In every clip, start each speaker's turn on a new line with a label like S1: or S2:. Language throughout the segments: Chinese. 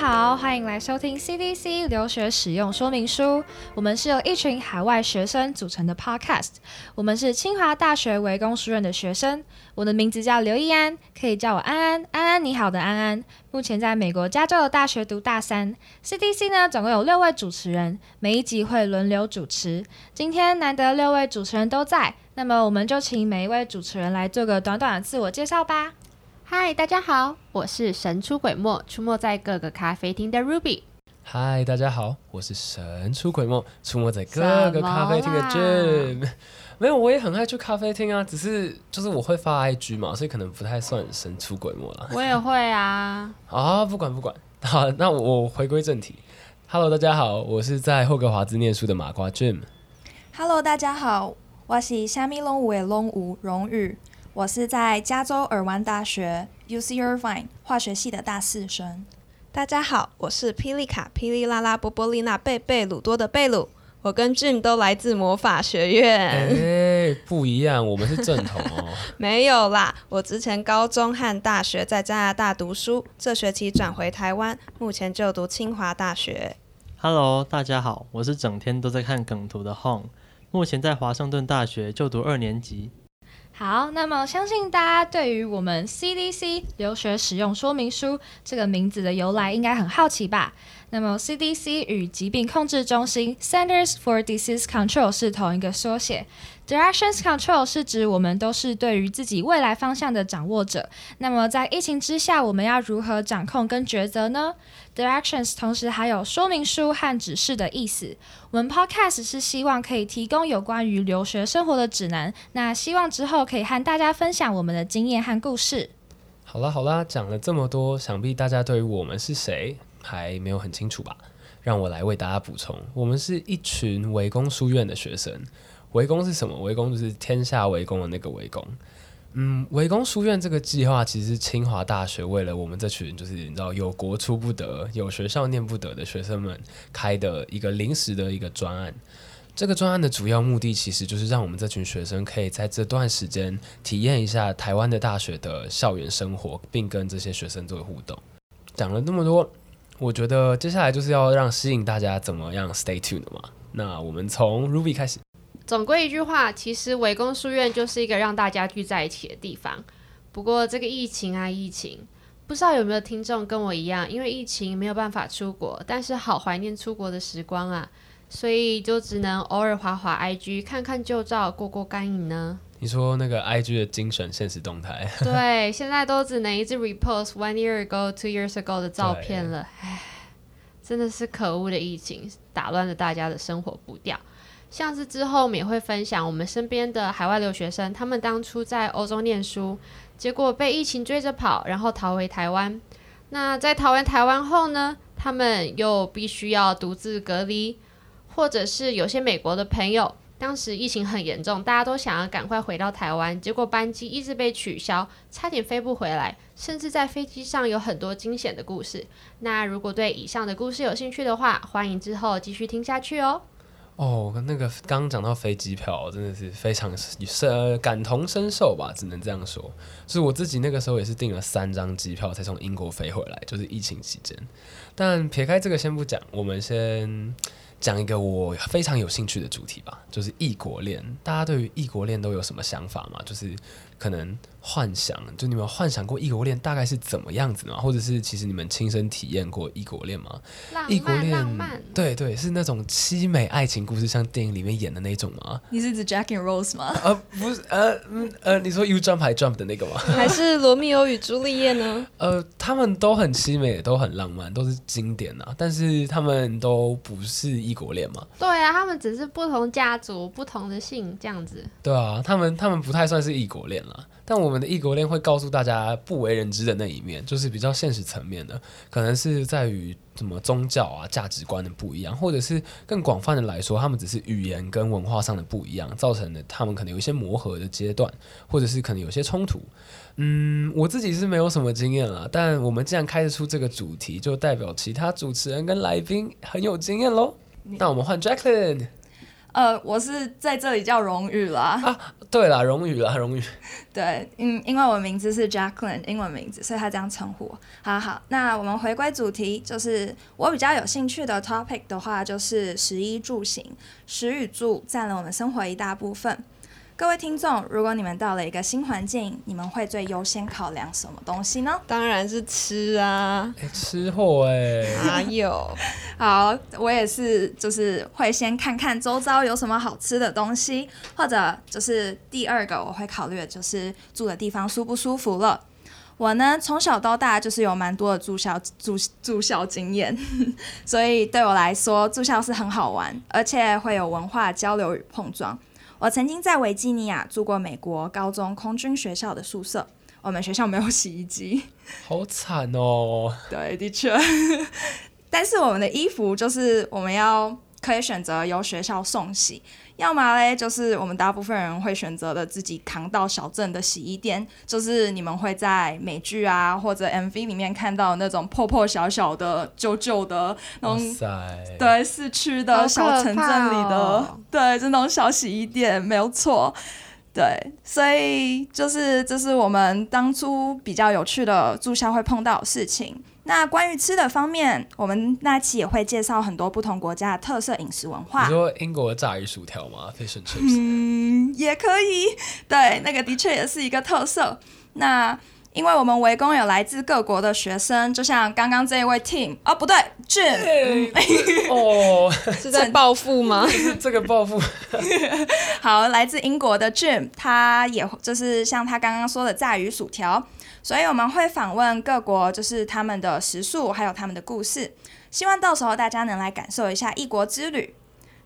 S1: 好，欢迎来收听 CDC 留学使用说明书。我们是由一群海外学生组成的 Podcast。我们是清华大学维工书院的学生。我的名字叫刘易安，可以叫我安安。安安，你好的安安。目前在美国加州的大学读大三。CDC 呢，总共有六位主持人，每一集会轮流主持。今天难得六位主持人都在，那么我们就请每一位主持人来做个短短的自我介绍吧。
S2: 嗨，大家好，我是神出鬼没，出没在各个咖啡厅的 Ruby。
S3: 嗨，大家好，我是神出鬼没，出没在各个咖啡厅的 Jim。没有，我也很爱去咖啡厅啊，只是就是我会发 IG 嘛，所以可能不太算神出鬼没了。
S2: 我也会啊。
S3: 啊，不管不管，好，那我回归正题。Hello，大家好，我是在霍格华兹念书的马瓜 Jim。
S4: Hello，大家好，我是虾米龙五的龙五荣誉。我是在加州尔湾大学 UC Irvine 化学系的大四生。
S5: 大家好，我是霹雳卡霹雳拉拉波波丽娜贝贝鲁多的贝鲁。我跟 Jim 都来自魔法学院。
S3: 哎，不一样，我们是正统哦。
S5: 没有啦，我之前高中和大学在加拿大读书，这学期转回台湾，目前就读清华大学。
S6: Hello，大家好，我是整天都在看梗图的 Hong，目前在华盛顿大学就读二年级。
S1: 好，那么相信大家对于我们 CDC 留学使用说明书这个名字的由来应该很好奇吧？那么 CDC 与疾病控制中心 Centers for Disease Control 是同一个缩写。Directions Control 是指我们都是对于自己未来方向的掌握者。那么在疫情之下，我们要如何掌控跟抉择呢？Directions 同时还有说明书和指示的意思。我们 Podcast 是希望可以提供有关于留学生活的指南。那希望之后可以和大家分享我们的经验和故事。
S3: 好啦好啦，讲了这么多，想必大家对于我们是谁还没有很清楚吧？让我来为大家补充，我们是一群围攻书院的学生。围攻是什么？围攻就是天下围攻的那个围攻。嗯，围攻书院这个计划，其实清华大学为了我们这群就是你知道有国出不得、有学校念不得的学生们开的一个临时的一个专案。这个专案的主要目的，其实就是让我们这群学生可以在这段时间体验一下台湾的大学的校园生活，并跟这些学生做互动。讲了那么多，我觉得接下来就是要让吸引大家怎么样 stay tuned 嘛。那我们从 Ruby 开始。
S2: 总归一句话，其实围攻书院就是一个让大家聚在一起的地方。不过这个疫情啊，疫情，不知道有没有听众跟我一样，因为疫情没有办法出国，但是好怀念出国的时光啊，所以就只能偶尔滑滑 IG，看看旧照，过过干瘾呢。
S3: 你说那个 IG 的精选现实动态？
S2: 对，现在都只能一直 repost one year ago, two years ago 的照片了。唉，真的是可恶的疫情，打乱了大家的生活步调。像是之后我们也会分享我们身边的海外留学生，他们当初在欧洲念书，结果被疫情追着跑，然后逃回台湾。那在逃完台湾后呢，他们又必须要独自隔离，或者是有些美国的朋友，当时疫情很严重，大家都想要赶快回到台湾，结果班机一直被取消，差点飞不回来，甚至在飞机上有很多惊险的故事。那如果对以上的故事有兴趣的话，欢迎之后继续听下去哦。
S3: 哦，那个刚刚讲到飞机票，真的是非常是感同身受吧，只能这样说。是我自己那个时候也是订了三张机票才从英国飞回来，就是疫情期间。但撇开这个先不讲，我们先讲一个我非常有兴趣的主题吧，就是异国恋。大家对于异国恋都有什么想法吗？就是可能。幻想，就你们幻想过异国恋大概是怎么样子吗？或者是其实你们亲身体验过异国恋吗？
S2: 异国恋，
S3: 对对，是那种凄美爱情故事，像电影里面演的那种吗？
S4: 你是指 Jack and Rose 吗？
S3: 呃，不是，呃，嗯，呃，你说 You Jump 还 Jump 的那个吗？
S5: 还是罗密欧与朱丽叶呢？
S3: 呃，他们都很凄美，都很浪漫，都是经典啊。但是他们都不是异国恋嘛？
S2: 对啊，他们只是不同家族、不同的姓这样子。
S3: 对啊，他们他们不太算是异国恋了。但我们的异国恋会告诉大家不为人知的那一面，就是比较现实层面的，可能是在于什么宗教啊、价值观的不一样，或者是更广泛的来说，他们只是语言跟文化上的不一样，造成的他们可能有一些磨合的阶段，或者是可能有些冲突。嗯，我自己是没有什么经验了，但我们既然开得出这个主题，就代表其他主持人跟来宾很有经验喽。那我们换 Jacqueline。
S4: 呃，我是在这里叫荣誉啦。
S3: 对啦，荣誉啦，荣誉。
S4: 对，嗯，因为我名字是 Jacqueline，英文名字，所以他这样称呼我。好好，那我们回归主题，就是我比较有兴趣的 topic 的话，就是食衣住行，食与住占了我们生活一大部分。各位听众，如果你们到了一个新环境，你们会最优先考量什么东西呢？
S5: 当然是吃啊，
S3: 哎、吃货哎、
S5: 哪有？
S4: 好，我也是，就是会先看看周遭有什么好吃的东西，或者就是第二个我会考虑的就是住的地方舒不舒服了。我呢，从小到大就是有蛮多的住校住住校经验，所以对我来说住校是很好玩，而且会有文化交流与碰撞。我曾经在维吉尼亚住过美国高中空军学校的宿舍，我们学校没有洗衣机，
S3: 好惨哦！
S4: 对，的确。但是我们的衣服就是我们要可以选择由学校送洗，要么嘞就是我们大部分人会选择的自己扛到小镇的洗衣店，就是你们会在美剧啊或者 MV 里面看到那种破破小小的、旧旧的那种。对，市区的小城镇里的，
S2: 哦
S4: 对，这种小洗衣店，没有错。对，所以就是这是我们当初比较有趣的住校会碰到的事情。那关于吃的方面，我们那期也会介绍很多不同国家的特色饮食文化
S3: 你
S4: 化。
S3: 说英国的炸鱼薯条吗？Fish and chips。
S4: 嗯，也可以。对，那个的确也是一个特色。那因为我们围攻有来自各国的学生，就像刚刚这一位 Team 哦，不对，Jim，
S3: 哦，
S5: 是在暴富吗？
S3: 是 这个报复。
S4: 好，来自英国的 Jim，他也就是像他刚刚说的炸鱼薯条，所以我们会访问各国，就是他们的食宿，还有他们的故事，希望到时候大家能来感受一下异国之旅。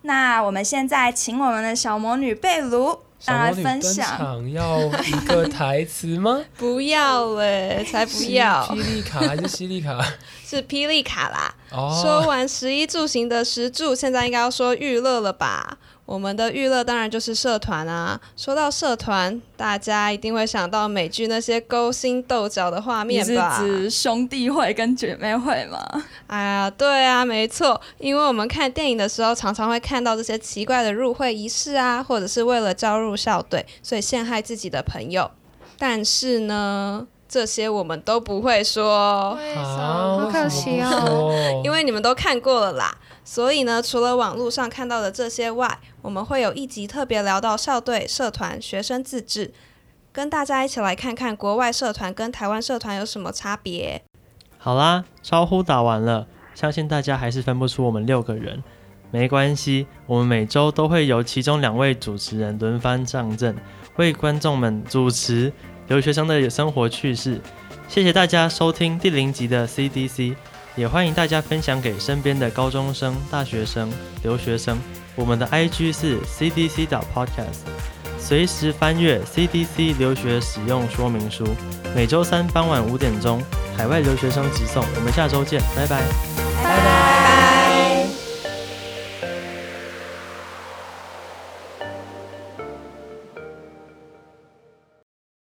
S4: 那我们现在请我们的小魔女贝卢
S3: 小
S4: 来分享。
S3: 场要一个台词吗？
S5: 不要嘞，才不要！
S3: 霹雳卡还是犀利卡？
S5: 是霹雳卡啦。
S3: 哦，
S5: 说完十一住行的食住，现在应该要说娱乐了吧？我们的娱乐当然就是社团啊。说到社团，大家一定会想到美剧那些勾心斗角的画面吧？
S4: 指兄弟会跟姐妹会吗？
S5: 哎呀，对啊，没错，因为我们看电影的时候，常常会看到这些奇怪的入会仪式啊，或者是为了招入校队，所以陷害自己的朋友。但是呢，这些我们都不会说，
S2: 为什
S3: 啊，
S2: 么？好可惜哦。
S3: 哦
S5: 因为你们都看过了啦。所以呢，除了网络上看到的这些外，我们会有一集特别聊到校队、社团、学生自治，跟大家一起来看看国外社团跟台湾社团有什么差别。
S6: 好啦，招呼打完了，相信大家还是分不出我们六个人。没关系，我们每周都会由其中两位主持人轮番上阵，为观众们主持留学生的生活趣事。谢谢大家收听第零集的 CDC，也欢迎大家分享给身边的高中生、大学生、留学生。我们的 IG 是 CDC 的 Podcast，随时翻阅 CDC 留学使用说明书。每周三傍晚五点钟，海外留学生直送。我们下周见，拜拜。